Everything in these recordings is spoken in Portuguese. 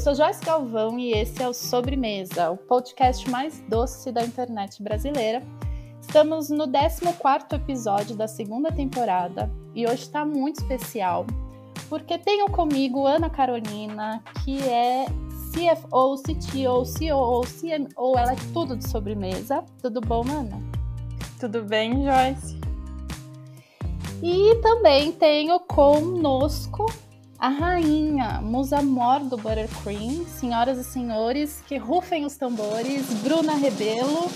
sou Joyce Galvão e esse é o Sobremesa, o podcast mais doce da internet brasileira. Estamos no 14 episódio da segunda temporada e hoje está muito especial porque tenho comigo Ana Carolina, que é CFO, CTO, COO, CMO, ela é tudo de sobremesa. Tudo bom, Ana? Tudo bem, Joyce? E também tenho conosco a rainha, musa mor do Buttercream, senhoras e senhores, que rufem os tambores, Bruna Rebelo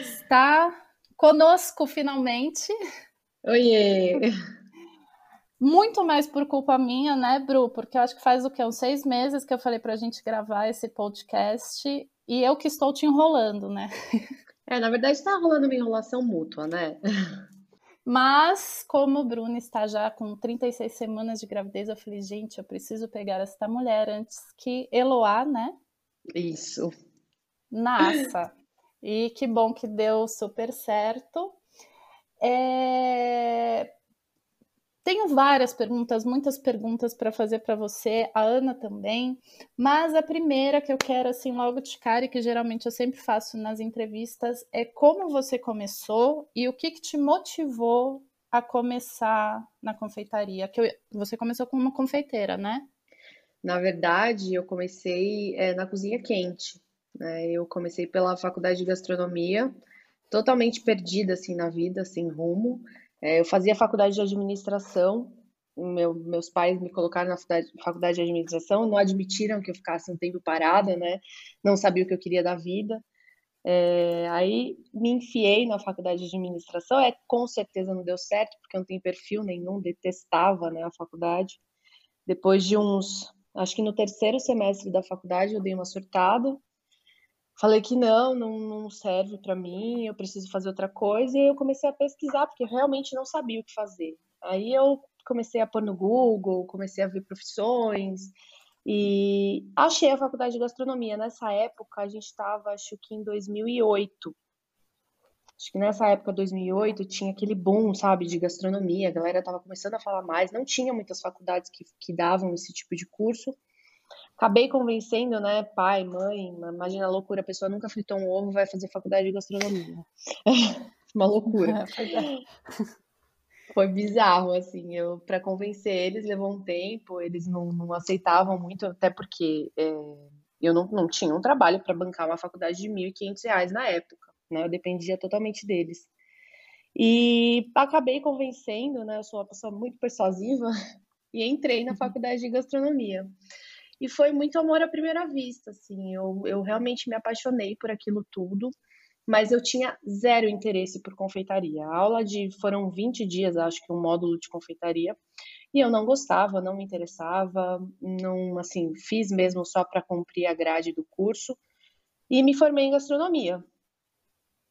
está conosco finalmente. Oiê! Muito mais por culpa minha, né, Bru? Porque eu acho que faz o quê? Uns seis meses que eu falei pra gente gravar esse podcast e eu que estou te enrolando, né? É, na verdade está rolando uma enrolação mútua, né? Mas, como o Bruno está já com 36 semanas de gravidez, eu falei, gente, eu preciso pegar esta mulher antes que Eloá, né? Isso. Nasça. E que bom que deu super certo. É... Tenho várias perguntas, muitas perguntas para fazer para você, a Ana também, mas a primeira que eu quero, assim, logo de cara, e que geralmente eu sempre faço nas entrevistas, é como você começou e o que, que te motivou a começar na confeitaria? Que eu, você começou como confeiteira, né? Na verdade, eu comecei é, na cozinha quente. Né? Eu comecei pela faculdade de gastronomia, totalmente perdida assim na vida, sem rumo. É, eu fazia faculdade de administração, meu, meus pais me colocaram na faculdade, de administração, não admitiram que eu ficasse um tempo parada, né? Não sabia o que eu queria da vida. É, aí me enfiei na faculdade de administração, é com certeza não deu certo, porque eu não tenho perfil nenhum, detestava né, a faculdade. Depois de uns, acho que no terceiro semestre da faculdade eu dei uma surtada, falei que não, não, não serve para mim, eu preciso fazer outra coisa, e eu comecei a pesquisar, porque eu realmente não sabia o que fazer. Aí eu comecei a pôr no Google, comecei a ver profissões, e achei a faculdade de gastronomia. Nessa época, a gente estava, acho que em 2008. Acho que nessa época, 2008, tinha aquele boom, sabe, de gastronomia. A galera estava começando a falar mais. Não tinha muitas faculdades que, que davam esse tipo de curso acabei convencendo, né, pai, mãe, imagina a loucura, a pessoa nunca fritou um ovo, vai fazer faculdade de gastronomia. Uma loucura. É. Foi bizarro, assim, eu para convencer eles levou um tempo, eles não, não aceitavam muito, até porque é, eu não, não tinha um trabalho para bancar uma faculdade de R$ 1.500 na época, né, eu dependia totalmente deles. E acabei convencendo, né, eu sou uma pessoa muito persuasiva, e entrei na uhum. faculdade de gastronomia. E foi muito amor à primeira vista, assim. Eu, eu realmente me apaixonei por aquilo tudo, mas eu tinha zero interesse por confeitaria. A aula de foram 20 dias, acho que um módulo de confeitaria, e eu não gostava, não me interessava, não, assim, fiz mesmo só para cumprir a grade do curso e me formei em gastronomia.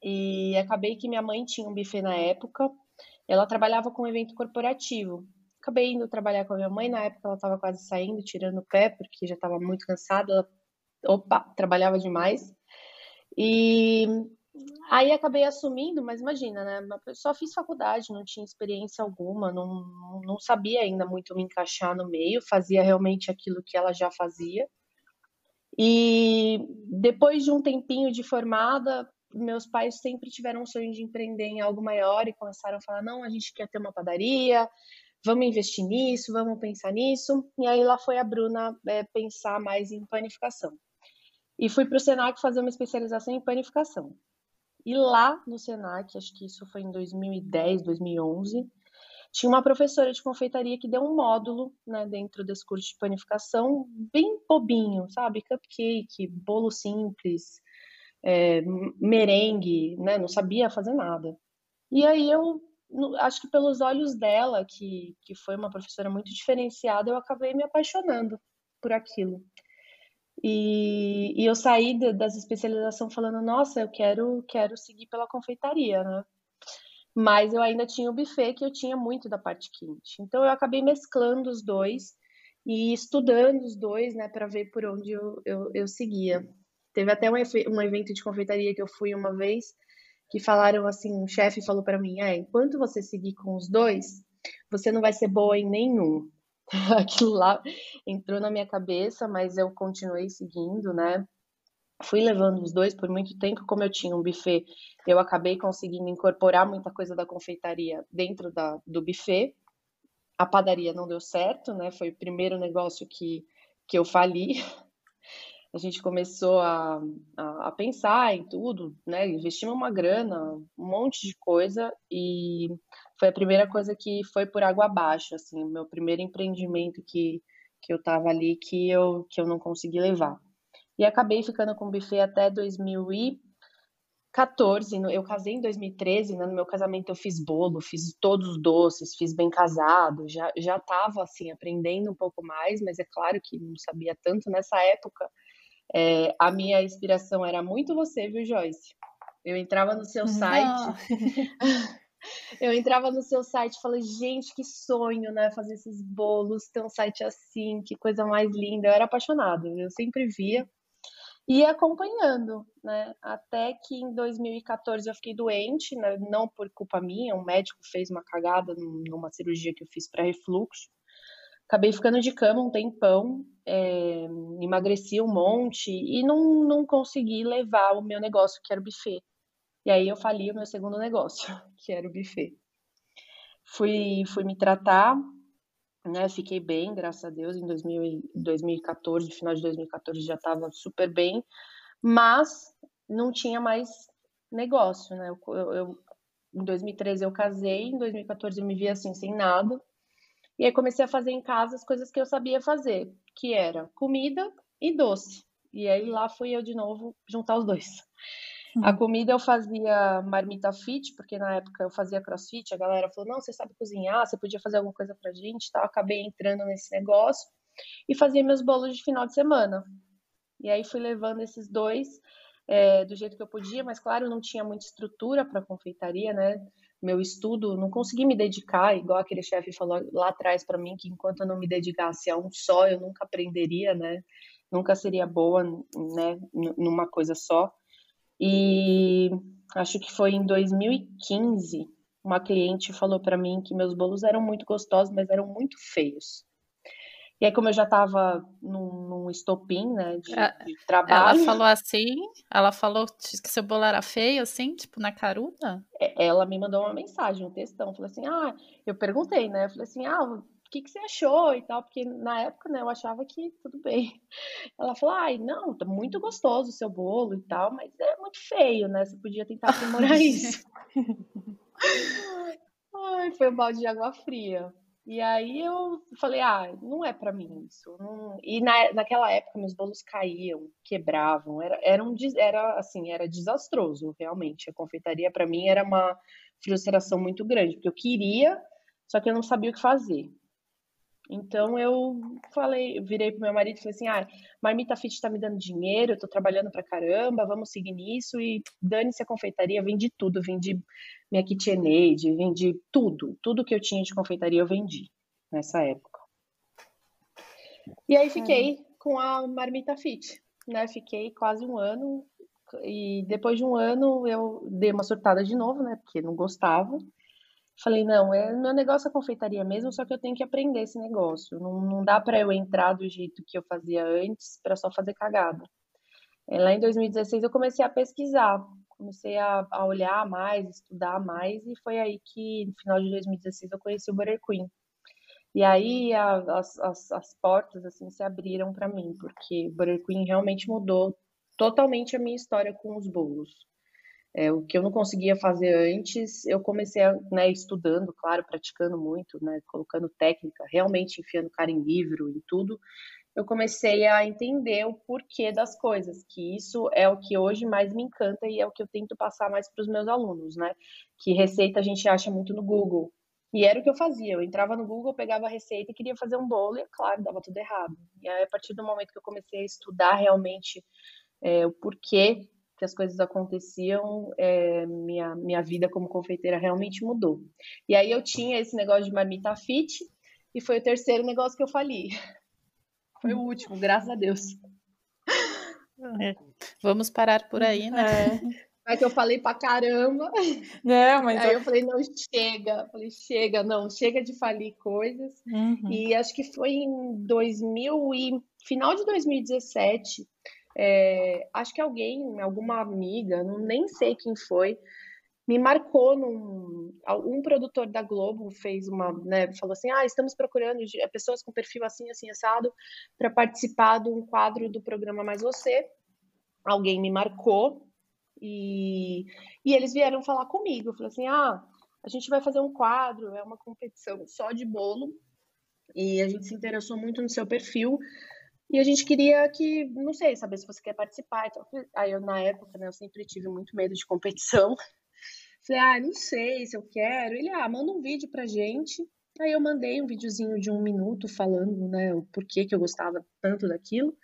E acabei que minha mãe tinha um buffet na época, ela trabalhava com evento corporativo acabei indo trabalhar com a minha mãe. Na época ela estava quase saindo, tirando o pé, porque já estava muito cansada. Ela, opa, trabalhava demais. E aí acabei assumindo, mas imagina, né? Só fiz faculdade, não tinha experiência alguma, não, não sabia ainda muito me encaixar no meio, fazia realmente aquilo que ela já fazia. E depois de um tempinho de formada, meus pais sempre tiveram um sonho de empreender em algo maior e começaram a falar: não, a gente quer ter uma padaria, vamos investir nisso, vamos pensar nisso. E aí lá foi a Bruna é, pensar mais em panificação. E fui para o Senac fazer uma especialização em panificação. E lá no Senac, acho que isso foi em 2010, 2011, tinha uma professora de confeitaria que deu um módulo né, dentro desse curso de panificação, bem bobinho, sabe? Cupcake, bolo simples, é, merengue, né? Não sabia fazer nada. E aí eu acho que pelos olhos dela, que, que foi uma professora muito diferenciada, eu acabei me apaixonando por aquilo. E, e eu saí de, dessa especialização falando, nossa, eu quero, quero seguir pela confeitaria, né? Mas eu ainda tinha o buffet, que eu tinha muito da parte quente. Então eu acabei mesclando os dois e estudando os dois, né, para ver por onde eu, eu, eu seguia. Teve até um, um evento de confeitaria que eu fui uma vez, que falaram assim, um chefe falou para mim, é, enquanto você seguir com os dois, você não vai ser boa em nenhum. Aquilo lá entrou na minha cabeça, mas eu continuei seguindo, né? Fui levando os dois por muito tempo, como eu tinha um buffet, eu acabei conseguindo incorporar muita coisa da confeitaria dentro da, do buffet. A padaria não deu certo, né? Foi o primeiro negócio que, que eu fali. A gente começou a, a, a pensar em tudo, né? Investimos uma grana, um monte de coisa, e foi a primeira coisa que foi por água abaixo, assim, meu primeiro empreendimento que, que eu tava ali que eu, que eu não consegui levar. E acabei ficando com o buffet até 2014. Eu casei em 2013, né? No meu casamento eu fiz bolo, fiz todos os doces, fiz bem casado. Já já estava assim aprendendo um pouco mais, mas é claro que não sabia tanto nessa época. É, a minha inspiração era muito você, viu, Joyce? Eu entrava no seu site. Eu entrava no seu site e falei, gente, que sonho, né? Fazer esses bolos, ter um site assim, que coisa mais linda. Eu era apaixonada, eu sempre via e acompanhando, né? Até que em 2014 eu fiquei doente, né? não por culpa minha, um médico fez uma cagada numa cirurgia que eu fiz para refluxo. Acabei ficando de cama um tempão, é, emagreci um monte e não, não consegui levar o meu negócio, que era o buffet. E aí eu fali o meu segundo negócio, que era o buffet. Fui, fui me tratar, né? Fiquei bem, graças a Deus, em 2000, 2014, final de 2014 já estava super bem, mas não tinha mais negócio, né? Eu, eu, em 2013 eu casei, em 2014 eu me vi assim, sem nada, e aí comecei a fazer em casa as coisas que eu sabia fazer, que era comida e doce. E aí lá fui eu de novo juntar os dois. A uhum. comida eu fazia marmita fit, porque na época eu fazia crossfit, a galera falou: não, você sabe cozinhar, você podia fazer alguma coisa pra gente, tá? Eu acabei entrando nesse negócio e fazia meus bolos de final de semana. E aí fui levando esses dois é, do jeito que eu podia, mas claro, não tinha muita estrutura para confeitaria, né? Meu estudo, não consegui me dedicar, igual aquele chefe falou lá atrás para mim, que enquanto eu não me dedicasse a um só, eu nunca aprenderia, né? Nunca seria boa, né? Numa coisa só. E acho que foi em 2015, uma cliente falou para mim que meus bolos eram muito gostosos, mas eram muito feios. E aí, como eu já estava num, num, estopim, né, de, é, de, trabalho... Ela falou assim? Ela falou que seu bolo era feio, assim, tipo, na caruda? É, ela me mandou uma mensagem, um textão, falou assim, ah, eu perguntei, né, eu falei assim, ah, o que, que você achou e tal, porque na época, né, eu achava que tudo bem. Ela falou, ai, não, tá muito gostoso o seu bolo e tal, mas é muito feio, né, você podia tentar aprimorar isso. ai, foi um balde de água fria. E aí eu falei, ah, não é para mim isso. Não... E na, naquela época meus bolos caíam, quebravam, era, era, um, era assim, era desastroso, realmente. A confeitaria para mim era uma frustração muito grande, porque eu queria, só que eu não sabia o que fazer. Então eu falei, virei pro meu marido e falei assim: ah, Marmita Fit tá me dando dinheiro, eu tô trabalhando pra caramba, vamos seguir nisso e dane-se a confeitaria, vendi tudo, vendi minha KitchenAid, vendi tudo, tudo que eu tinha de confeitaria eu vendi nessa época. E aí fiquei com a Marmita Fit, né? Fiquei quase um ano e depois de um ano eu dei uma surtada de novo, né? Porque não gostava. Falei, não, é, meu negócio é confeitaria mesmo, só que eu tenho que aprender esse negócio. Não, não dá para eu entrar do jeito que eu fazia antes para só fazer cagada. É, lá em 2016 eu comecei a pesquisar, comecei a, a, olhar mais, estudar mais, e foi aí que, no final de 2016, eu conheci o Butter Queen. E aí a, as, as, as portas assim se abriram para mim, porque Butter Queen realmente mudou totalmente a minha história com os bolos. É, o que eu não conseguia fazer antes, eu comecei a, né, estudando, claro, praticando muito, né, colocando técnica, realmente enfiando cara em livro e tudo. Eu comecei a entender o porquê das coisas, que isso é o que hoje mais me encanta e é o que eu tento passar mais para os meus alunos, né? Que receita a gente acha muito no Google. E era o que eu fazia. Eu entrava no Google, pegava a receita e queria fazer um bolo, e é claro, dava tudo errado. E aí, a partir do momento que eu comecei a estudar realmente é, o porquê que as coisas aconteciam, é, minha, minha vida como confeiteira realmente mudou. E aí eu tinha esse negócio de marmita fit, e foi o terceiro negócio que eu fali. Foi o último, graças a Deus. É. Vamos parar por aí, né? É. Mas eu falei pra caramba. Não, mas Aí eu falei, não, chega. Eu falei, chega, não, chega de falir coisas. Uhum. E acho que foi em 2000 e final de 2017, é, acho que alguém, alguma amiga, não nem sei quem foi, me marcou num um produtor da Globo fez uma, né, falou assim: "Ah, estamos procurando pessoas com perfil assim assim assado para participar de um quadro do programa Mais Você". Alguém me marcou e, e eles vieram falar comigo, falou assim: "Ah, a gente vai fazer um quadro, é uma competição só de bolo e a gente se interessou muito no seu perfil e a gente queria que, não sei, saber se você quer participar. Então, aí eu, na época, né, eu sempre tive muito medo de competição. Falei, ah, não sei se eu quero. Ele, ah, manda um vídeo pra gente. Aí eu mandei um videozinho de um minuto falando, né, o porquê que eu gostava tanto daquilo.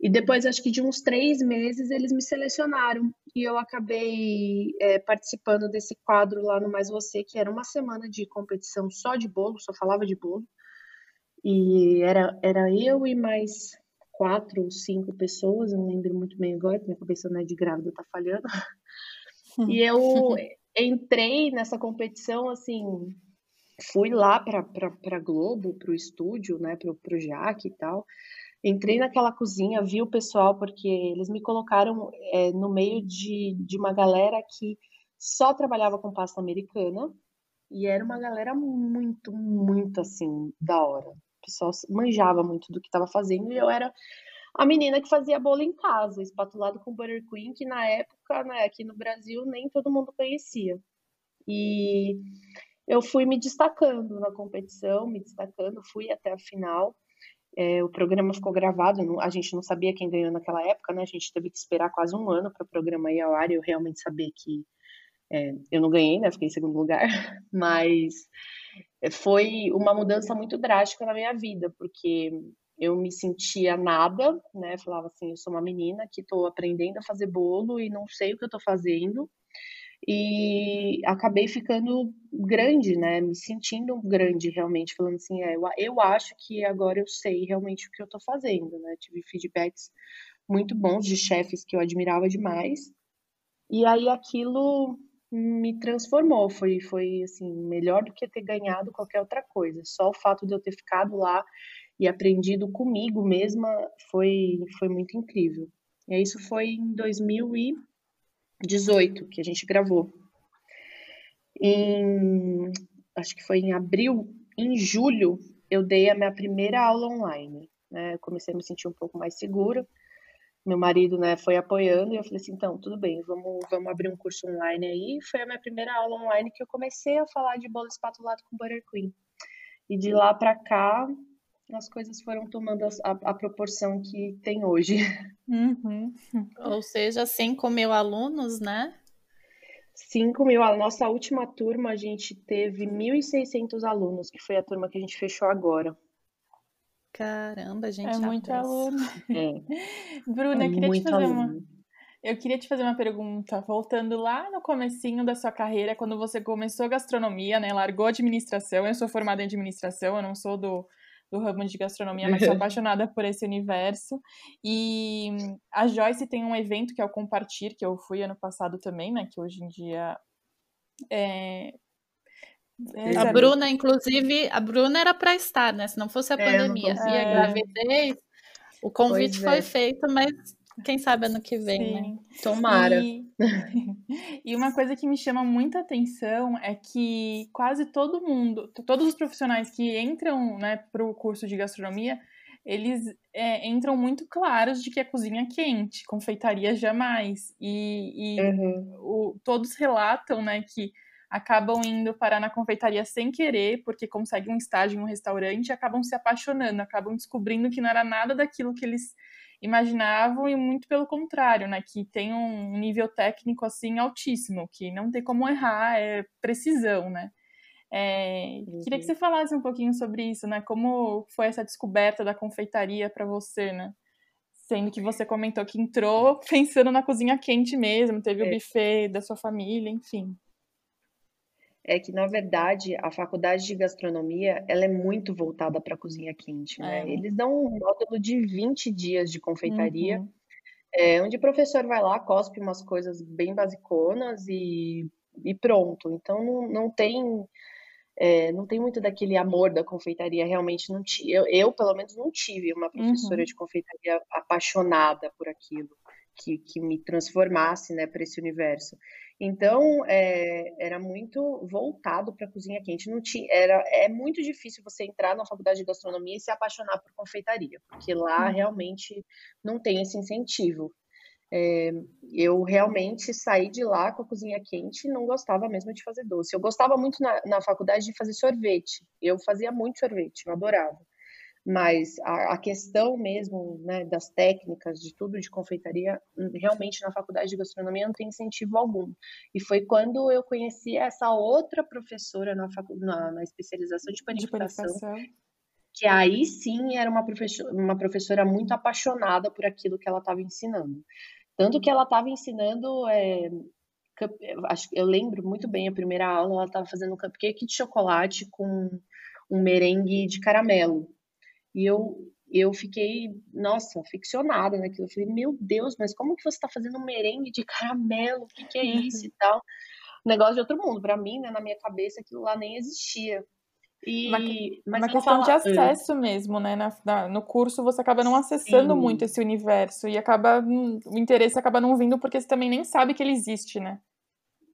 E depois, acho que de uns três meses, eles me selecionaram. E eu acabei é, participando desse quadro lá no Mais Você, que era uma semana de competição só de bolo, só falava de bolo. E era, era eu e mais quatro ou cinco pessoas, não lembro muito bem agora, minha cabeça não é de grávida, tá falhando. E eu entrei nessa competição, assim, fui lá para para Globo, para o estúdio, né, para o Jaque e tal. Entrei naquela cozinha, vi o pessoal, porque eles me colocaram é, no meio de, de uma galera que só trabalhava com pasta americana, e era uma galera muito, muito assim, da hora pessoal manjava muito do que estava fazendo e eu era a menina que fazia bolo em casa, espatulado com buttercream, que na época, né, aqui no Brasil, nem todo mundo conhecia. E eu fui me destacando na competição, me destacando, fui até a final. É, o programa ficou gravado, a gente não sabia quem ganhou naquela época, né? A gente teve que esperar quase um ano para o programa ir ao ar e eu realmente sabia que é, eu não ganhei, né? Fiquei em segundo lugar, mas foi uma mudança muito drástica na minha vida, porque eu me sentia nada, né? Falava assim, eu sou uma menina que estou aprendendo a fazer bolo e não sei o que eu estou fazendo. E acabei ficando grande, né? Me sentindo grande realmente, falando assim, é, eu, eu acho que agora eu sei realmente o que eu estou fazendo, né? Tive feedbacks muito bons de chefes que eu admirava demais. E aí aquilo me transformou, foi, foi assim, melhor do que ter ganhado qualquer outra coisa. Só o fato de eu ter ficado lá e aprendido comigo mesma foi, foi muito incrível. E isso foi em 2018 que a gente gravou. Em, acho que foi em abril, em julho, eu dei a minha primeira aula online. Né? Eu comecei a me sentir um pouco mais segura meu marido, né, foi apoiando e eu falei assim, então, tudo bem, vamos, vamos abrir um curso online aí. Foi a minha primeira aula online que eu comecei a falar de bolo espatulado com buttercream. E de lá para cá, as coisas foram tomando a, a, a proporção que tem hoje. Uhum. Ou seja, 5 mil alunos, né? 5 mil. A nossa última turma, a gente teve 1.600 alunos, que foi a turma que a gente fechou agora. Caramba, gente. É muito aluno. É. Bruna, é eu queria te fazer aluno. uma. Eu queria te fazer uma pergunta, voltando lá no comecinho da sua carreira, quando você começou gastronomia, né? Largou administração. Eu sou formada em administração, eu não sou do, do ramo de gastronomia, mas sou apaixonada por esse universo. E a Joyce tem um evento que é o Compartir, que eu fui ano passado também, né? Que hoje em dia é, é, a Bruna, inclusive, a Bruna era para estar, né? Se não fosse a é, pandemia e a gravidez, o convite foi feito, mas quem sabe ano que vem, né? Sim. né? Tomara. E... e uma coisa que me chama muita atenção é que quase todo mundo, todos os profissionais que entram né, para o curso de gastronomia, eles é, entram muito claros de que a cozinha é quente, confeitaria jamais. E, e uhum. o, todos relatam né, que acabam indo parar na confeitaria sem querer, porque conseguem um estágio em um restaurante e acabam se apaixonando, acabam descobrindo que não era nada daquilo que eles imaginavam e muito pelo contrário, né, que tem um nível técnico assim altíssimo, que não tem como errar, é precisão, né? É, uhum. Queria que você falasse um pouquinho sobre isso, né? Como foi essa descoberta da confeitaria para você, né? Sendo que você comentou que entrou pensando na cozinha quente mesmo, teve é. o buffet da sua família, enfim é que, na verdade, a faculdade de gastronomia ela é muito voltada para a cozinha quente, né? É. Eles dão um módulo de 20 dias de confeitaria. Uhum. É, onde o professor vai lá, cospe umas coisas bem basiconas e, e pronto. Então não, não tem é, não tem muito daquele amor da confeitaria, realmente não tive. Eu, eu, pelo menos, não tive uma professora uhum. de confeitaria apaixonada por aquilo, que, que me transformasse né, para esse universo. Então, é, era muito voltado para a cozinha quente. Não tinha, era, é muito difícil você entrar na faculdade de gastronomia e se apaixonar por confeitaria, porque lá uhum. realmente não tem esse incentivo. É, eu realmente saí de lá com a cozinha quente e não gostava mesmo de fazer doce. Eu gostava muito na, na faculdade de fazer sorvete. Eu fazia muito sorvete, eu adorava. Mas a, a questão mesmo né, das técnicas, de tudo de confeitaria, hum, realmente na faculdade de gastronomia não tem incentivo algum. E foi quando eu conheci essa outra professora na, na, na especialização de panificação, de panificação que aí sim era uma professora, uma professora muito apaixonada por aquilo que ela estava ensinando. Tanto que ela estava ensinando, é, eu lembro muito bem a primeira aula, ela estava fazendo um cupcake de chocolate com um merengue de caramelo. E eu, eu fiquei, nossa, ficcionada naquilo. Eu falei, meu Deus, mas como que você está fazendo um merengue de caramelo? O que, que é isso e tal? Negócio de outro mundo. Para mim, né, na minha cabeça, aquilo lá nem existia. E, uma, mas uma questão fala... de acesso mesmo, né? Na, na, no curso você acaba não acessando Sim. muito esse universo e acaba hum, o interesse acaba não vindo porque você também nem sabe que ele existe, né?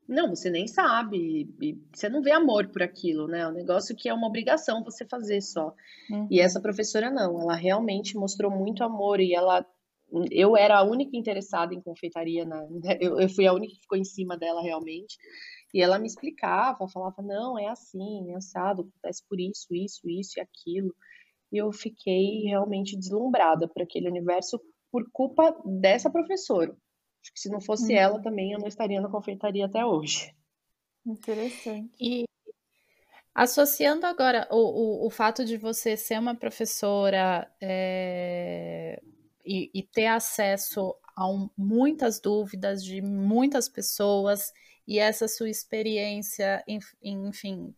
Não, você nem sabe, você não vê amor por aquilo, né? É um negócio que é uma obrigação você fazer só. Uhum. E essa professora não, ela realmente mostrou muito amor e ela eu era a única interessada em confeitaria, na, eu, eu fui a única que ficou em cima dela realmente. E ela me explicava, falava, não, é assim, é assado, acontece por isso, isso, isso e aquilo. E eu fiquei realmente deslumbrada por aquele universo por culpa dessa professora. Acho que se não fosse uhum. ela também, eu não estaria na confeitaria até hoje. Interessante. E associando agora o, o, o fato de você ser uma professora é, e, e, ter acesso a um, muitas dúvidas de muitas pessoas e essa sua experiência, enfim,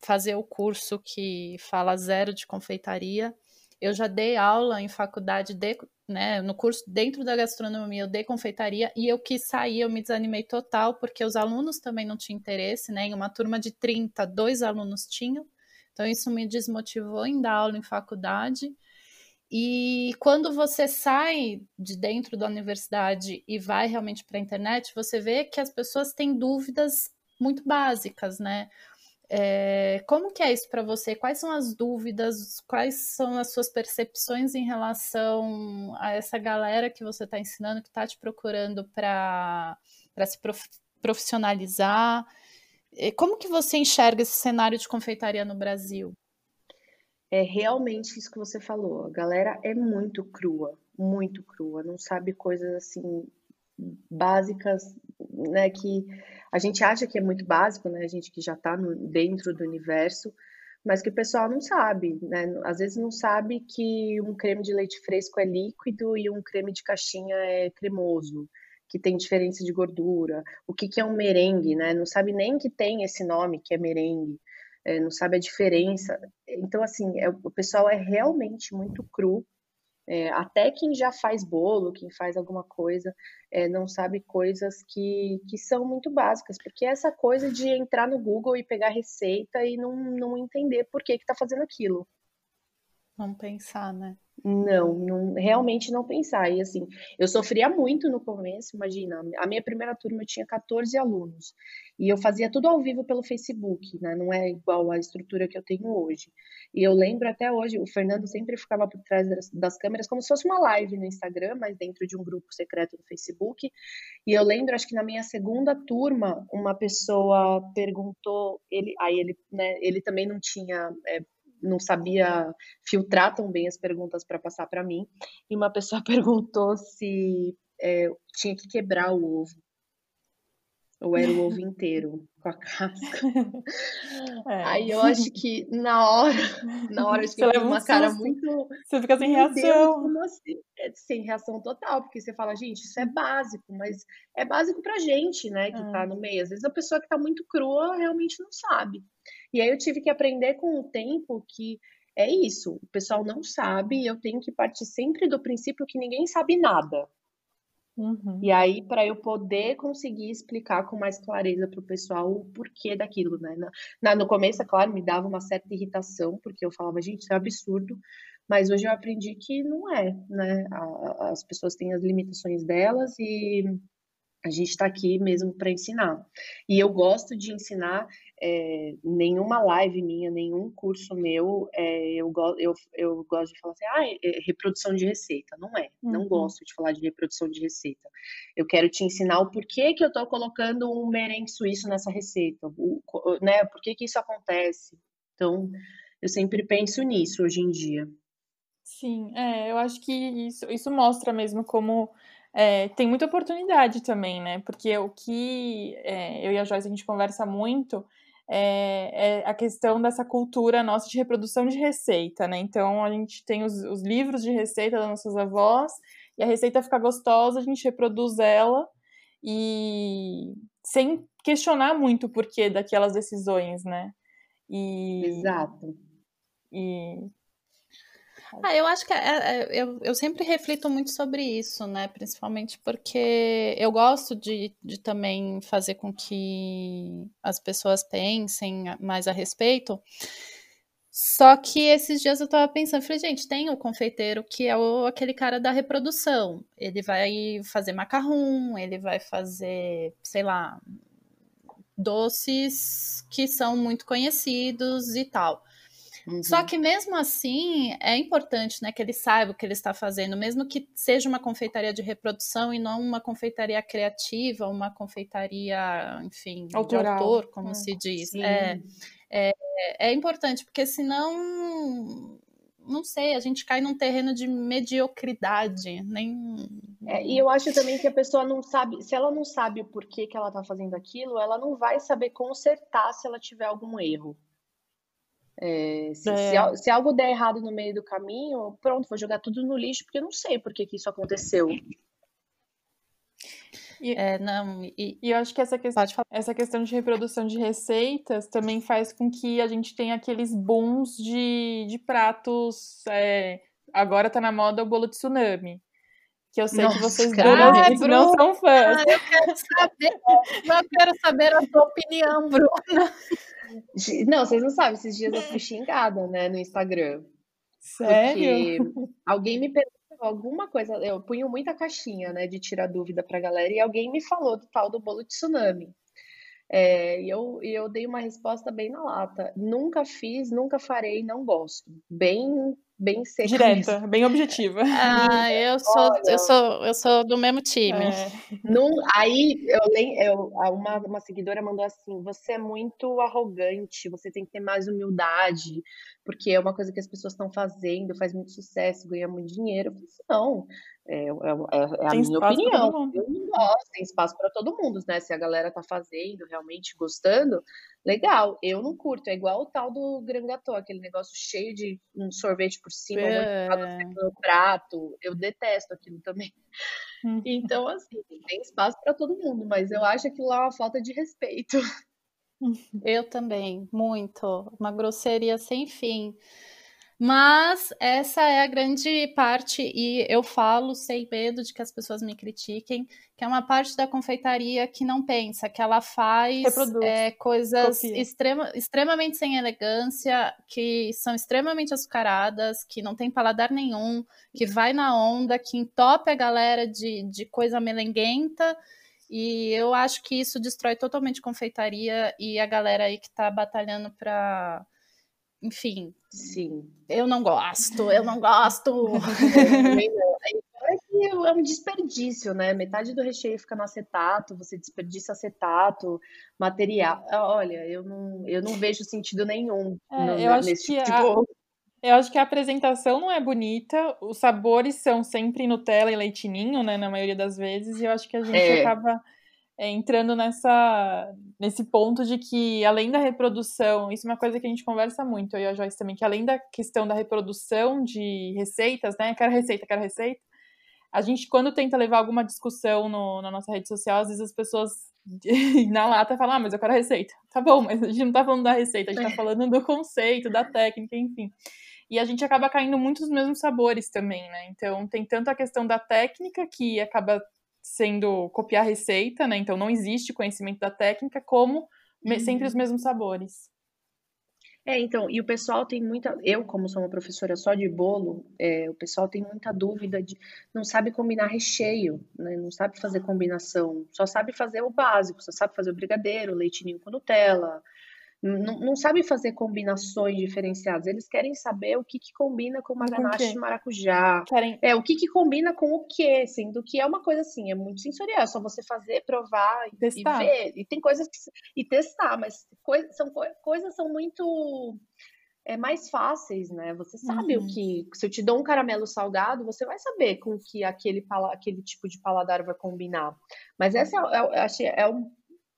fazer o curso que fala zero de confeitaria. Eu já dei aula em faculdade de, né, no curso dentro da gastronomia, eu dei confeitaria e eu quis sair, eu me desanimei total, porque os alunos também não tinham interesse, né? Em uma turma de 30, dois alunos tinham. Então isso me desmotivou em dar aula em faculdade. E quando você sai de dentro da universidade e vai realmente para a internet, você vê que as pessoas têm dúvidas muito básicas, né? É, como que é isso para você? Quais são as dúvidas? Quais são as suas percepções em relação a essa galera que você está ensinando, que está te procurando para se prof, profissionalizar? Como que você enxerga esse cenário de confeitaria no Brasil? é realmente isso que você falou. A galera é muito crua, muito crua, não sabe coisas assim básicas, né, que a gente acha que é muito básico, né, a gente que já está dentro do universo, mas que o pessoal não sabe, né, às vezes não sabe que um creme de leite fresco é líquido e um creme de caixinha é cremoso, que tem diferença de gordura, o que que é um merengue, né, não sabe nem que tem esse nome que é merengue, é, não sabe a diferença. Então, assim, é, o pessoal é realmente muito cru. É, até quem já faz bolo, quem faz alguma coisa, é, não sabe coisas que, que são muito básicas, porque é essa coisa de entrar no Google e pegar receita e não, não entender por que está fazendo aquilo. Não pensar, né? Não, não, realmente não pensar. E assim, eu sofria muito no começo, imagina, a minha primeira turma eu tinha 14 alunos. E eu fazia tudo ao vivo pelo Facebook, né? Não é igual a estrutura que eu tenho hoje. E eu lembro até hoje, o Fernando sempre ficava por trás das, das câmeras como se fosse uma live no Instagram, mas dentro de um grupo secreto no Facebook. E eu lembro, acho que na minha segunda turma, uma pessoa perguntou, ele, aí ele, né, ele também não tinha é, não sabia filtrar tão bem as perguntas para passar para mim. E uma pessoa perguntou se é, tinha que quebrar o ovo. Ou era o ovo inteiro, com a casca. É. Aí eu acho que na hora, na hora eu tive uma cara muito. Você fica sem reação. Deus, assim? é, sem reação total, porque você fala, gente, isso é básico, mas é básico pra gente, né, que é. tá no meio. Às vezes a pessoa que tá muito crua realmente não sabe. E aí eu tive que aprender com o tempo que é isso, o pessoal não sabe, eu tenho que partir sempre do princípio que ninguém sabe nada. Uhum. E aí, para eu poder conseguir explicar com mais clareza para o pessoal o porquê daquilo, né? Na, no começo, é claro, me dava uma certa irritação, porque eu falava, gente, isso é absurdo, mas hoje eu aprendi que não é, né? as pessoas têm as limitações delas e a gente está aqui mesmo para ensinar. E eu gosto de ensinar é, nenhuma live minha, nenhum curso meu, é, eu, go eu, eu gosto de falar assim, ah, é reprodução de receita. Não é, uhum. não gosto de falar de reprodução de receita. Eu quero te ensinar o porquê que eu estou colocando um merengue suíço nessa receita, o, né, por que que isso acontece. Então, eu sempre penso nisso hoje em dia. Sim, é, eu acho que isso, isso mostra mesmo como é, tem muita oportunidade também, né? Porque o que é, eu e a Joyce a gente conversa muito é, é, a questão dessa cultura nossa de reprodução de receita, né? Então a gente tem os, os, livros de receita das nossas avós e a receita fica gostosa, a gente reproduz ela e sem questionar muito o porquê daquelas decisões, né? E, Exato. E ah, eu acho que é, é, eu, eu sempre reflito muito sobre isso, né? Principalmente porque eu gosto de, de também fazer com que as pessoas pensem mais a respeito. Só que esses dias eu tava pensando, falei, gente, tem o confeiteiro que é o, aquele cara da reprodução. Ele vai fazer macarrão, ele vai fazer, sei lá, doces que são muito conhecidos e tal. Uhum. Só que mesmo assim é importante, né, que ele saiba o que ele está fazendo, mesmo que seja uma confeitaria de reprodução e não uma confeitaria criativa, uma confeitaria, enfim, Autoral. de autor, como se diz. É, é, é importante, porque senão não sei, a gente cai num terreno de mediocridade, nem. É, e eu acho também que a pessoa não sabe, se ela não sabe o porquê que ela está fazendo aquilo, ela não vai saber consertar se ela tiver algum erro. É, se, é. Se, se, algo der errado no meio do caminho, pronto, vou jogar tudo no lixo, porque eu não sei por que, que isso aconteceu. E, é, não, e, e, eu acho que essa questão, essa questão de reprodução de receitas também faz com que a gente tenha aqueles booms de, de pratos. É, agora tá na moda o bolo de tsunami. Que eu sei Nossa, que vocês duas não são fãs. Ah, eu quero saber, eu quero saber a sua opinião, Bruna. Não, vocês não sabem, esses dias eu fui xingada, né, no Instagram. Sério? Porque alguém me perguntou alguma coisa, eu punho muita caixinha, né, de tirar dúvida pra galera, e alguém me falou do tal do bolo de tsunami. É, e eu, e eu dei uma resposta bem na lata. Nunca fiz, nunca farei, não gosto. Bem bem seca. Direta, bem objetiva. Ah, eu sou, Olha, eu sou, eu sou do mesmo time. É. Num, aí eu, eu uma, uma seguidora mandou assim: você é muito arrogante, você tem que ter mais humildade, porque é uma coisa que as pessoas estão fazendo, faz muito sucesso, ganha muito dinheiro. Assim, não, é, é, é, é a minha opinião. Eu não gosto, tem espaço para todo mundo, né? Se a galera tá fazendo, realmente gostando, legal. Eu não curto. É igual o tal do grangatô, aquele negócio cheio de um sorvete por cima, é. muito no prato. Eu detesto aquilo também. Hum. Então, assim, tem espaço para todo mundo, mas eu acho aquilo lá uma falta de respeito. Eu também, muito. Uma grosseria sem fim. Mas essa é a grande parte, e eu falo sem medo de que as pessoas me critiquem, que é uma parte da confeitaria que não pensa, que ela faz é, coisas extrema, extremamente sem elegância, que são extremamente açucaradas, que não tem paladar nenhum, que vai na onda, que entope a galera de, de coisa melenguenta. E eu acho que isso destrói totalmente confeitaria e a galera aí que está batalhando para enfim. Sim. Eu não gosto, eu não gosto. é um desperdício, né? Metade do recheio fica no acetato, você desperdiça acetato, material. Olha, eu não, eu não vejo sentido nenhum é, no, eu acho nesse que tipo. A... Eu acho que a apresentação não é bonita, os sabores são sempre Nutella e leitinho, né, na maioria das vezes, e eu acho que a gente é. acaba é, entrando nessa, nesse ponto de que, além da reprodução, isso é uma coisa que a gente conversa muito, eu e a Joyce também, que além da questão da reprodução de receitas, né, quero receita, quero receita, a gente, quando tenta levar alguma discussão no, na nossa rede social, às vezes as pessoas na lata falam, ah, mas eu quero receita. Tá bom, mas a gente não tá falando da receita, a gente tá falando do conceito, da técnica, enfim. E a gente acaba caindo muito nos mesmos sabores também, né? Então, tem tanto a questão da técnica, que acaba sendo copiar receita, né? Então não existe conhecimento da técnica, como uhum. sempre os mesmos sabores. É, então, e o pessoal tem muita. Eu, como sou uma professora só de bolo, é, o pessoal tem muita dúvida de. Não sabe combinar recheio, né? Não sabe fazer combinação. Só sabe fazer o básico, só sabe fazer o brigadeiro, leitinho com Nutella, não, não sabem fazer combinações diferenciadas. Eles querem saber o que, que combina com uma ganache de maracujá. Querem... É, o que, que combina com o quê, sendo que é uma coisa assim, é muito sensorial. É só você fazer, provar e, testar. e ver. E tem coisas que. E testar, mas são, coisas são muito é mais fáceis, né? Você sabe uhum. o que. Se eu te dou um caramelo salgado, você vai saber com que aquele, aquele tipo de paladar vai combinar. Mas essa é, é, é, um,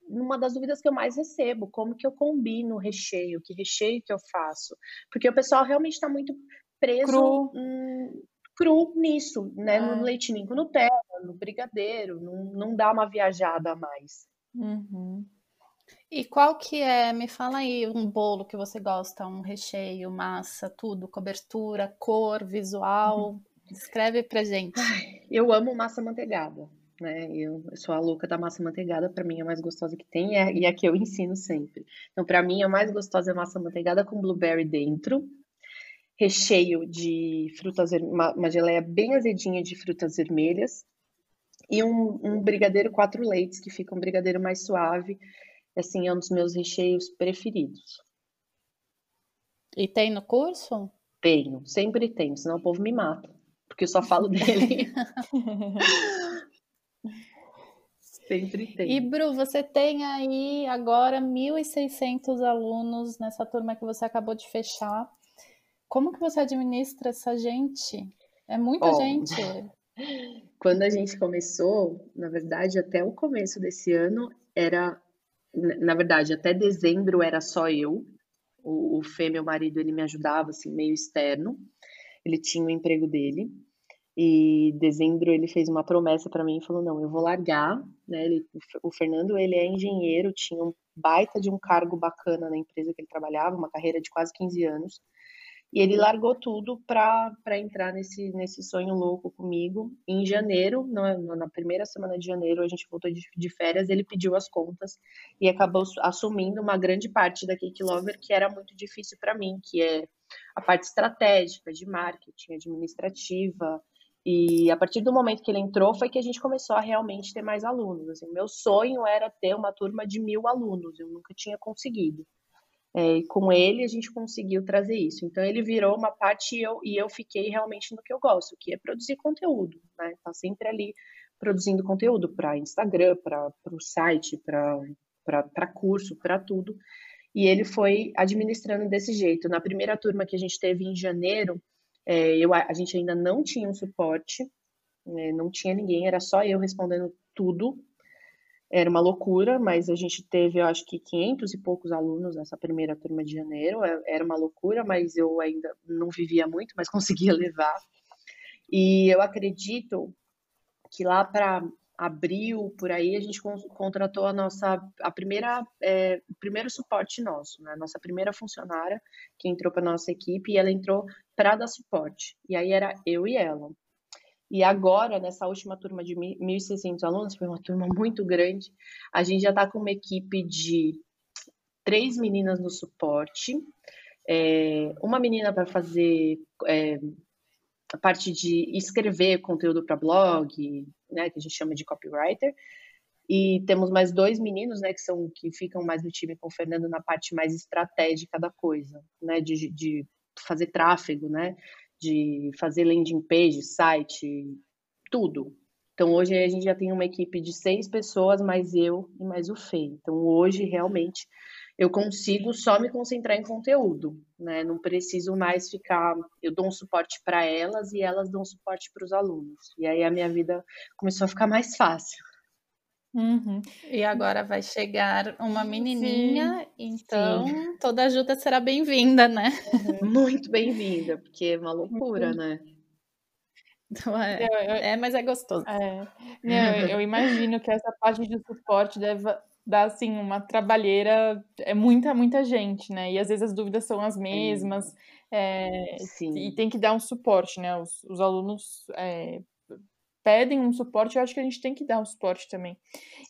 uma das dúvidas que eu mais recebo, como que eu combino o recheio, que recheio que eu faço, porque o pessoal realmente está muito preso cru. Hum, cru nisso, né, é. no leitinho com Nutella, no brigadeiro, não, não dá uma viajada a mais. Uhum. E qual que é, me fala aí, um bolo que você gosta, um recheio, massa, tudo, cobertura, cor, visual, uhum. descreve pra gente. Ai, eu amo massa manteigada né? Eu, eu, sou a louca da massa manteigada, para mim é a mais gostosa que tem é, e é a que eu ensino sempre. Então, para mim, a mais gostosa é a massa manteigada com blueberry dentro, recheio de frutas, uma, uma geleia bem azedinha de frutas vermelhas e um, um brigadeiro quatro leites, que fica um brigadeiro mais suave. Assim, é um dos meus recheios preferidos. E tem no curso? Tenho, sempre tenho, senão o povo me mata, porque eu só falo dele. Sempre tem. E, Bru, você tem aí agora 1.600 alunos nessa turma que você acabou de fechar. Como que você administra essa gente? É muita gente. Quando a gente começou, na verdade, até o começo desse ano, era. Na verdade, até dezembro era só eu. O, o Fê, meu marido, ele me ajudava, assim, meio externo. Ele tinha o emprego dele. E dezembro ele fez uma promessa para mim e falou: "Não, eu vou largar", né? Ele, o Fernando, ele é engenheiro, tinha um baita de um cargo bacana na empresa que ele trabalhava, uma carreira de quase 15 anos. E ele largou tudo para entrar nesse, nesse sonho louco comigo. Em janeiro, na primeira semana de janeiro, a gente voltou de, de férias, ele pediu as contas e acabou assumindo uma grande parte da Cake Lover, que era muito difícil para mim, que é a parte estratégica, de marketing, administrativa, e a partir do momento que ele entrou, foi que a gente começou a realmente ter mais alunos. Assim, meu sonho era ter uma turma de mil alunos, eu nunca tinha conseguido. É, e com ele a gente conseguiu trazer isso. Então ele virou uma parte e eu, e eu fiquei realmente no que eu gosto, que é produzir conteúdo, né? Tá sempre ali produzindo conteúdo para Instagram, para o site, para curso, para tudo. E ele foi administrando desse jeito. Na primeira turma que a gente teve em janeiro, é, eu, a gente ainda não tinha um suporte, né, não tinha ninguém, era só eu respondendo tudo. Era uma loucura, mas a gente teve, eu acho que 500 e poucos alunos nessa primeira turma de janeiro. É, era uma loucura, mas eu ainda não vivia muito, mas conseguia levar. E eu acredito que lá para abril, por aí, a gente contratou a nossa, a primeira, é, primeiro suporte nosso, né? Nossa primeira funcionária que entrou para nossa equipe e ela entrou para dar suporte. E aí era eu e ela. E agora, nessa última turma de 1.600 alunos, foi uma turma muito grande, a gente já está com uma equipe de três meninas no suporte, é, uma menina para fazer é, a parte de escrever conteúdo para blog, né, que a gente chama de copywriter. E temos mais dois meninos, né, que são que ficam mais no time com o Fernando na parte mais estratégica da coisa, né, de, de fazer tráfego, né, de fazer landing page, site, tudo. Então hoje a gente já tem uma equipe de seis pessoas, mais eu e mais o Fê. Então hoje realmente eu consigo só me concentrar em conteúdo, né? Não preciso mais ficar. Eu dou um suporte para elas e elas dão suporte para os alunos. E aí a minha vida começou a ficar mais fácil. Uhum. E agora vai chegar uma menininha, Sim. então Sim. toda ajuda será bem-vinda, né? Muito bem-vinda, porque é uma loucura, uhum. né? Então, é, eu, eu, é, mas é gostoso. É. Não, eu, eu imagino que essa parte de suporte deve dá assim uma trabalheira, é muita, muita gente, né? E às vezes as dúvidas são as mesmas, é, e tem que dar um suporte, né? Os, os alunos é, pedem um suporte, eu acho que a gente tem que dar um suporte também.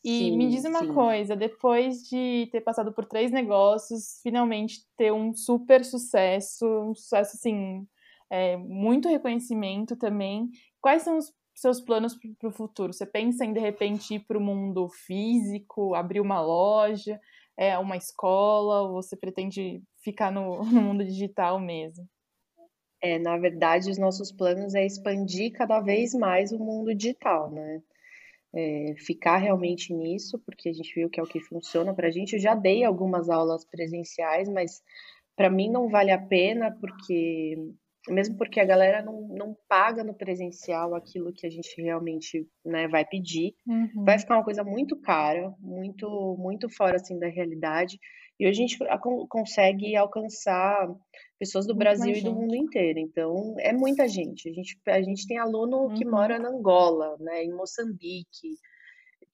E sim, me diz uma sim. coisa, depois de ter passado por três negócios, finalmente ter um super sucesso, um sucesso assim, é, muito reconhecimento também. Quais são os seus planos para o futuro? Você pensa em de repente ir para o mundo físico, abrir uma loja, é, uma escola, ou você pretende ficar no, no mundo digital mesmo? É, na verdade, os nossos planos é expandir cada vez mais o mundo digital, né? É, ficar realmente nisso, porque a gente viu que é o que funciona para a gente. Eu já dei algumas aulas presenciais, mas para mim não vale a pena, porque mesmo porque a galera não, não paga no presencial aquilo que a gente realmente né, vai pedir. Uhum. Vai ficar uma coisa muito cara, muito, muito fora assim da realidade. E hoje a gente consegue alcançar pessoas do muito Brasil e do mundo inteiro. Então, é muita gente. A gente, a gente tem aluno uhum. que mora na Angola, né, em Moçambique,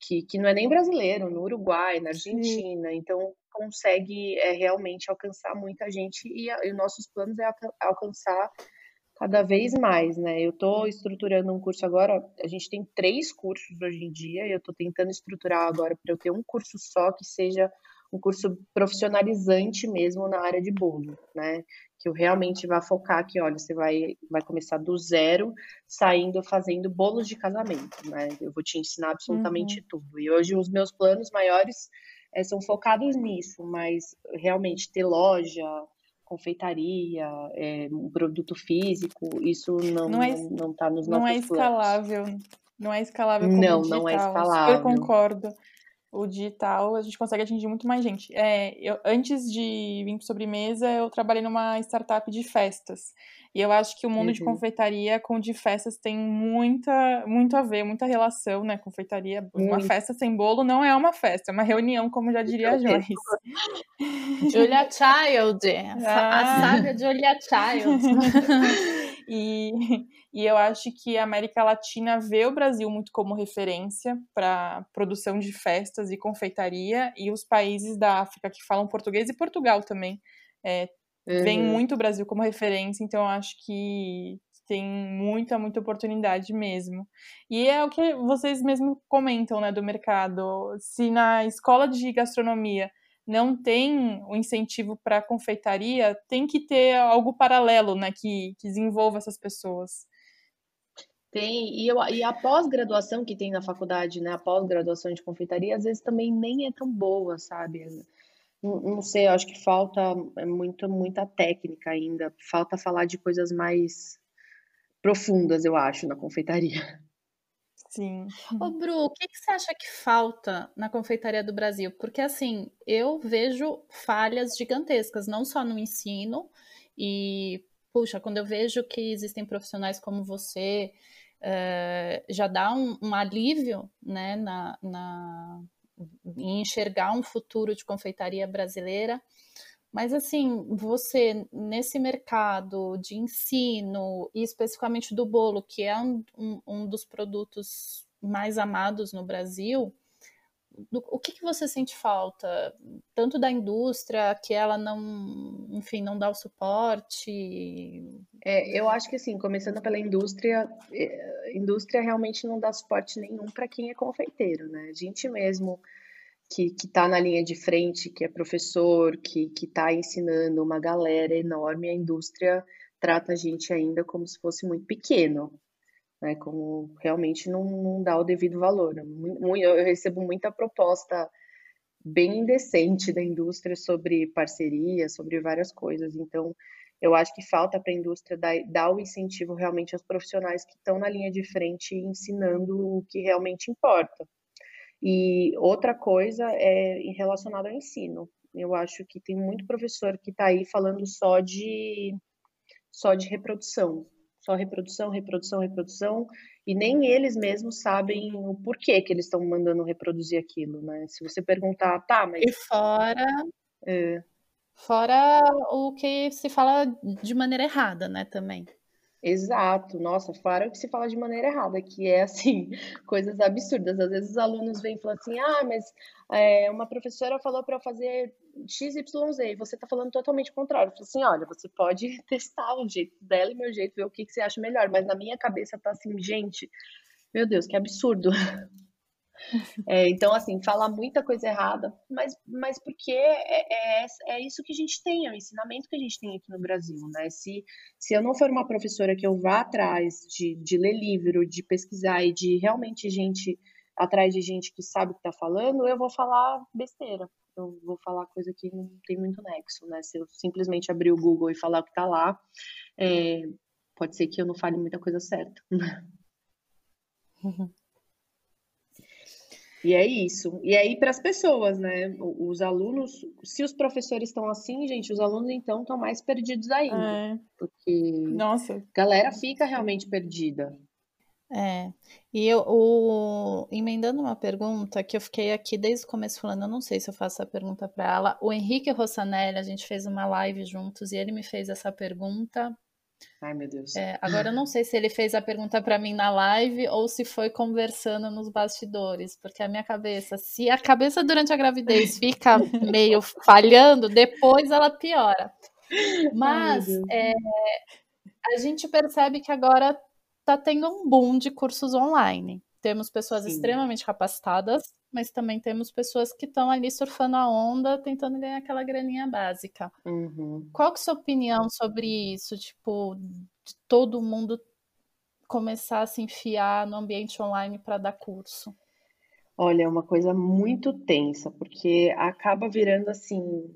que, que não é nem brasileiro, no Uruguai, na Argentina. Sim. Então, consegue é, realmente alcançar muita gente e, e os nossos planos é alcançar cada vez mais, né? Eu estou estruturando um curso agora, a gente tem três cursos hoje em dia, e eu estou tentando estruturar agora para eu ter um curso só que seja um curso profissionalizante mesmo na área de bolo, né? Que eu realmente vá focar que, olha, você vai, vai começar do zero, saindo fazendo bolos de casamento, né? Eu vou te ensinar absolutamente uhum. tudo. E hoje os meus planos maiores é, são focados nisso, mas realmente ter loja, confeitaria, é, um produto físico, isso não não, é, não tá nos não é nossos é escalável, planos. não é escalável como não, digital. Não, é escalável. Eu concordo. O digital a gente consegue atingir muito mais gente. É, eu, antes de vir para sobremesa, eu trabalhei numa startup de festas. E eu acho que o mundo uhum. de confeitaria com de festas tem muita, muito a ver, muita relação, né? Confeitaria, uma festa sem bolo não é uma festa, é uma reunião, como já diria a Joyce. Julia Child, ah. a sábia Julia Child. e, e eu acho que a América Latina vê o Brasil muito como referência para produção de festas e confeitaria, e os países da África que falam português e Portugal também. É, Uhum. Vem muito o Brasil como referência, então eu acho que tem muita, muita oportunidade mesmo. E é o que vocês mesmo comentam, né, do mercado. Se na escola de gastronomia não tem o incentivo para confeitaria, tem que ter algo paralelo, né, que, que desenvolva essas pessoas. Tem, e, eu, e a pós-graduação que tem na faculdade, né, a pós-graduação de confeitaria, às vezes também nem é tão boa, sabe? Não, sei, eu acho que falta é muito, muita técnica ainda. Falta falar de coisas mais profundas, eu acho, na confeitaria. Sim. Ô, Bru, o que, que você acha que falta na confeitaria do Brasil? Porque, assim, eu vejo falhas gigantescas, não só no ensino, e, puxa, quando eu vejo que existem profissionais como você, é, já dá um, um alívio, né, na, na em enxergar um futuro de confeitaria brasileira. Mas assim, você nesse mercado de ensino e especificamente do bolo, que é um, um, dos produtos mais amados no Brasil, do, o que, que você sente falta? Tanto da indústria, que ela não, enfim, não dá o suporte? É, eu acho que assim, começando pela indústria, é, indústria realmente não dá suporte nenhum para quem é confeiteiro, né? A gente mesmo que está na linha de frente, que é professor, que está ensinando uma galera enorme, a indústria trata a gente ainda como se fosse muito pequeno né? Como realmente não, não dá o devido valor. Eu recebo muita proposta bem indecente da indústria sobre parceria, sobre várias coisas. Então, eu acho que falta para a indústria dar, dar o incentivo realmente aos profissionais que estão na linha de frente ensinando o que realmente importa. E outra coisa é relacionada ao ensino. Eu acho que tem muito professor que está aí falando só de só de reprodução, só reprodução, reprodução, reprodução, e nem eles mesmos sabem o porquê que eles estão mandando reproduzir aquilo, né? Se você perguntar, tá, mas. E fora. É. Fora o que se fala de maneira errada, né, também. Exato, nossa, fora o que se fala de maneira errada, que é assim, coisas absurdas. Às vezes os alunos vêm e falam assim: ah, mas é, uma professora falou para eu fazer XYZ, e você está falando totalmente contrário. Eu falo assim: olha, você pode testar o jeito dela e meu jeito, ver o que, que você acha melhor, mas na minha cabeça tá assim, gente, Meu Deus, que absurdo. É, então, assim, fala muita coisa errada, mas, mas porque é, é, é, isso que a gente tem, é o ensinamento que a gente tem aqui no Brasil, né? Se, se eu não for uma professora que eu vá atrás de, de ler livro, de pesquisar e de realmente gente atrás de gente que sabe o que está falando, eu vou falar besteira. Eu vou falar coisa que não tem muito nexo, né? Se eu simplesmente abrir o Google e falar o que está lá, é, pode ser que eu não fale muita coisa certa. E é isso. E aí, para as pessoas, né? Os alunos, se os professores estão assim, gente, os alunos então estão mais perdidos ainda. É. Porque Nossa. a galera fica realmente perdida. É. E eu, o, emendando uma pergunta que eu fiquei aqui desde o começo falando, eu não sei se eu faço essa pergunta para ela. O Henrique Rossanelli, a gente fez uma live juntos e ele me fez essa pergunta Ai, meu Deus. É, agora eu não sei se ele fez a pergunta para mim na live ou se foi conversando nos bastidores, porque a minha cabeça, se a cabeça durante a gravidez fica meio falhando, depois ela piora. Mas Ai, é, a gente percebe que agora está tendo um boom de cursos online. Temos pessoas Sim. extremamente capacitadas, mas também temos pessoas que estão ali surfando a onda, tentando ganhar aquela graninha básica. Uhum. Qual que é a sua opinião sobre isso? Tipo, de todo mundo começar a se enfiar no ambiente online para dar curso? Olha, é uma coisa muito tensa, porque acaba virando assim,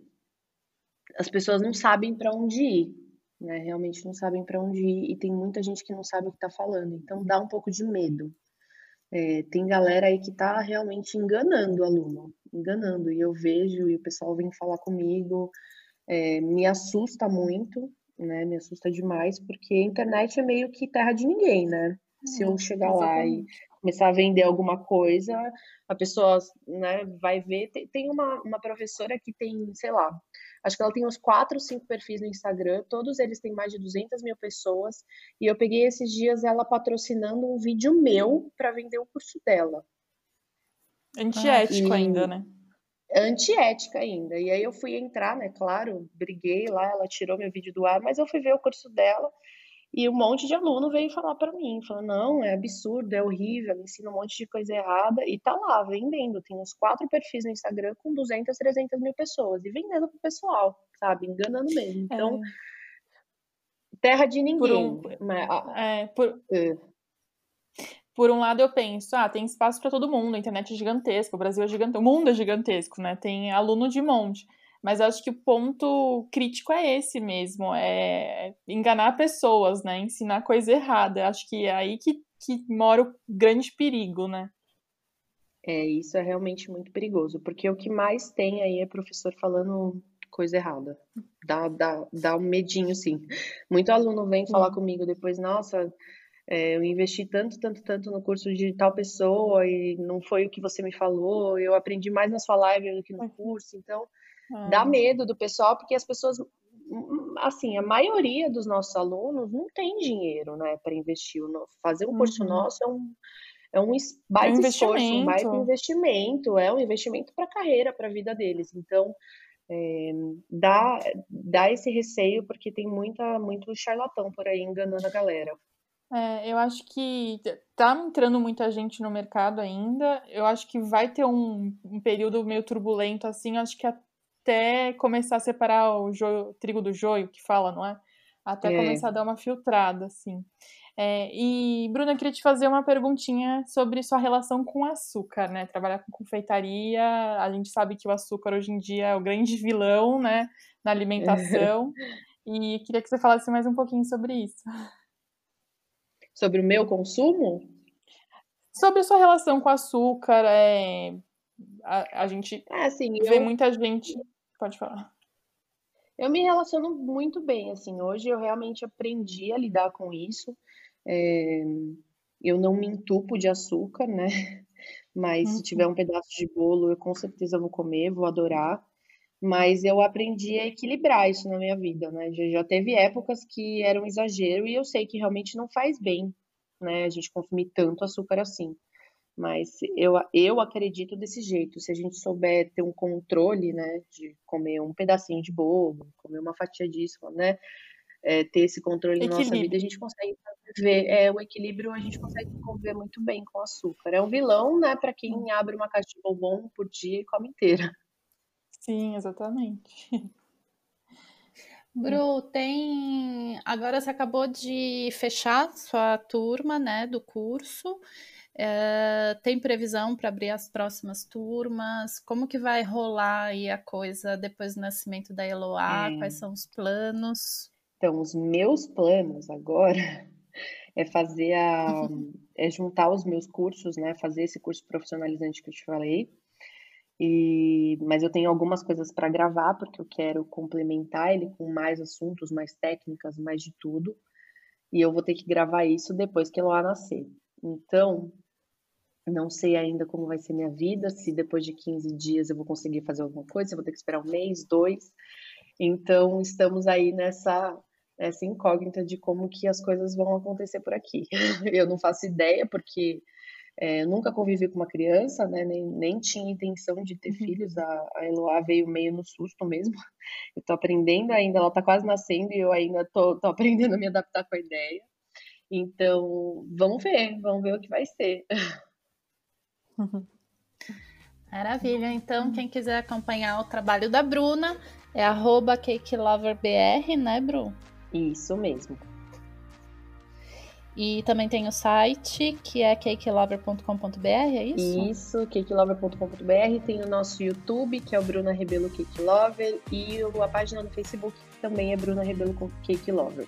as pessoas não sabem para onde ir, né? Realmente não sabem para onde ir e tem muita gente que não sabe o que está falando, então dá um pouco de medo. É, tem galera aí que está realmente enganando o aluno, enganando, e eu vejo, e o pessoal vem falar comigo, é, me assusta muito, né? Me assusta demais, porque a internet é meio que terra de ninguém, né? Se eu chegar lá e começar a vender alguma coisa, a pessoa né, vai ver. Tem uma, uma professora que tem, sei lá, acho que ela tem uns quatro, cinco perfis no Instagram, todos eles têm mais de 200 mil pessoas, e eu peguei esses dias ela patrocinando um vídeo meu para vender o curso dela. Antiético ah, ainda, né? Antiética ainda. E aí eu fui entrar, né? Claro, briguei lá, ela tirou meu vídeo do ar, mas eu fui ver o curso dela. E um monte de aluno veio falar para mim, falando, não, é absurdo, é horrível, ela ensina um monte de coisa errada, e tá lá, vendendo, tem uns quatro perfis no Instagram com 200, 300 mil pessoas, e vendendo pro pessoal, sabe, enganando mesmo, então, é. terra de ninguém. Por um, mas, é, por, é. por um lado eu penso, ah, tem espaço para todo mundo, a internet é gigantesca, o Brasil é gigantesco, o mundo é gigantesco, né, tem aluno de monte, mas acho que o ponto crítico é esse mesmo, é enganar pessoas, né? Ensinar coisa errada. Acho que é aí que, que mora o grande perigo, né? É, isso é realmente muito perigoso, porque o que mais tem aí é professor falando coisa errada. Dá, dá, dá um medinho, sim. Muito aluno vem falar comigo depois, nossa, é, eu investi tanto, tanto, tanto no curso de tal pessoa e não foi o que você me falou, eu aprendi mais na sua live do que no curso, então Dá hum. medo do pessoal, porque as pessoas, assim, a maioria dos nossos alunos não tem dinheiro, né, para investir. Fazer um curso uhum. nosso é um, é um baita é um esforço, um baita investimento, é um investimento para a carreira, para a vida deles. Então, é, dá, dá esse receio, porque tem muita, muito charlatão por aí enganando a galera. É, eu acho que tá entrando muita gente no mercado ainda. Eu acho que vai ter um, um período meio turbulento assim. Acho que até começar a separar o joio, trigo do joio, que fala, não é? Até é. começar a dar uma filtrada, assim. É, e, Bruna, eu queria te fazer uma perguntinha sobre sua relação com açúcar, né? Trabalhar com confeitaria, a gente sabe que o açúcar hoje em dia é o grande vilão, né? Na alimentação. e queria que você falasse mais um pouquinho sobre isso. Sobre o meu consumo? Sobre a sua relação com açúcar, é, a, a gente é, assim, vê eu... muita gente Pode falar. Eu me relaciono muito bem, assim, hoje eu realmente aprendi a lidar com isso. É, eu não me entupo de açúcar, né? Mas uhum. se tiver um pedaço de bolo, eu com certeza vou comer, vou adorar. Mas eu aprendi a equilibrar isso na minha vida, né? Já, já teve épocas que era um exagero e eu sei que realmente não faz bem, né? A gente consumir tanto açúcar assim. Mas eu, eu acredito desse jeito. Se a gente souber ter um controle, né, de comer um pedacinho de bolo, comer uma fatia disso, né, é, ter esse controle equilíbrio. na nossa vida, a gente consegue ver é, o equilíbrio, a gente consegue conviver muito bem com o açúcar. É um vilão, né, para quem abre uma caixa de bombom por dia e come inteira. Sim, exatamente. Bru, tem. Agora você acabou de fechar sua turma, né, do curso. É, tem previsão para abrir as próximas turmas? Como que vai rolar aí a coisa depois do nascimento da Eloá? É. Quais são os planos? Então, os meus planos agora é fazer a. é juntar os meus cursos, né? Fazer esse curso profissionalizante que eu te falei. E, mas eu tenho algumas coisas para gravar, porque eu quero complementar ele com mais assuntos, mais técnicas, mais de tudo. E eu vou ter que gravar isso depois que Eloá nascer. Então, não sei ainda como vai ser minha vida, se depois de 15 dias eu vou conseguir fazer alguma coisa, se eu vou ter que esperar um mês, dois. Então, estamos aí nessa essa incógnita de como que as coisas vão acontecer por aqui. Eu não faço ideia, porque é, nunca convivi com uma criança, né? Nem, nem tinha intenção de ter uhum. filhos. A, a Eloá veio meio no susto mesmo. Eu tô aprendendo ainda, ela tá quase nascendo e eu ainda tô, tô aprendendo a me adaptar com a ideia. Então, vamos ver, vamos ver o que vai ser. Maravilha. Então, quem quiser acompanhar o trabalho da Bruna é cakeloverbr, né, Bru? Isso mesmo. E também tem o site, que é cakelover.com.br, é isso? Isso, cakelover.com.br. Tem o nosso YouTube, que é o Bruna Rebelo Cake Lover, e a página do Facebook, que também é Bruna Rebelo Cake Lover.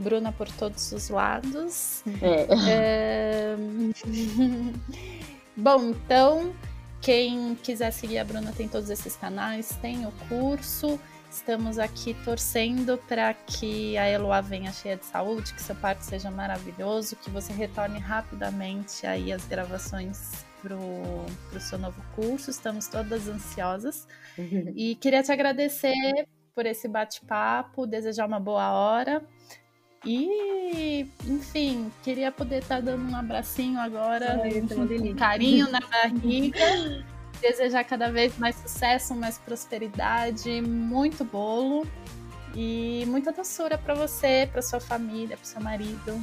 Bruna por todos os lados. É. Bom, então, quem quiser seguir a Bruna tem todos esses canais, tem o curso. Estamos aqui torcendo para que a Eloá venha cheia de saúde, que seu parto seja maravilhoso, que você retorne rapidamente aí as gravações para o seu novo curso. Estamos todas ansiosas. E queria te agradecer por esse bate-papo, desejar uma boa hora. E, enfim, queria poder estar tá dando um abracinho agora, um carinho na barriga. desejar cada vez mais sucesso, mais prosperidade, muito bolo e muita doçura para você, para sua família, para seu marido.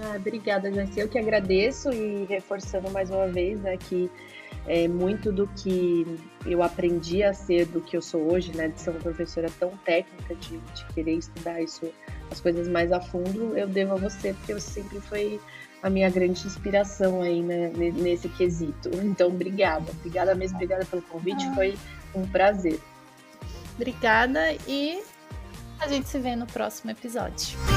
Ah, obrigada, Jancy. Eu que agradeço e reforçando mais uma vez né, que é, muito do que eu aprendi a ser do que eu sou hoje, né, de ser uma professora tão técnica, de, de querer estudar isso, as coisas mais a fundo, eu devo a você, porque você sempre foi a minha grande inspiração aí né, nesse quesito. Então, obrigada, obrigada mesmo, obrigada pelo convite, foi um prazer. Obrigada e a gente se vê no próximo episódio.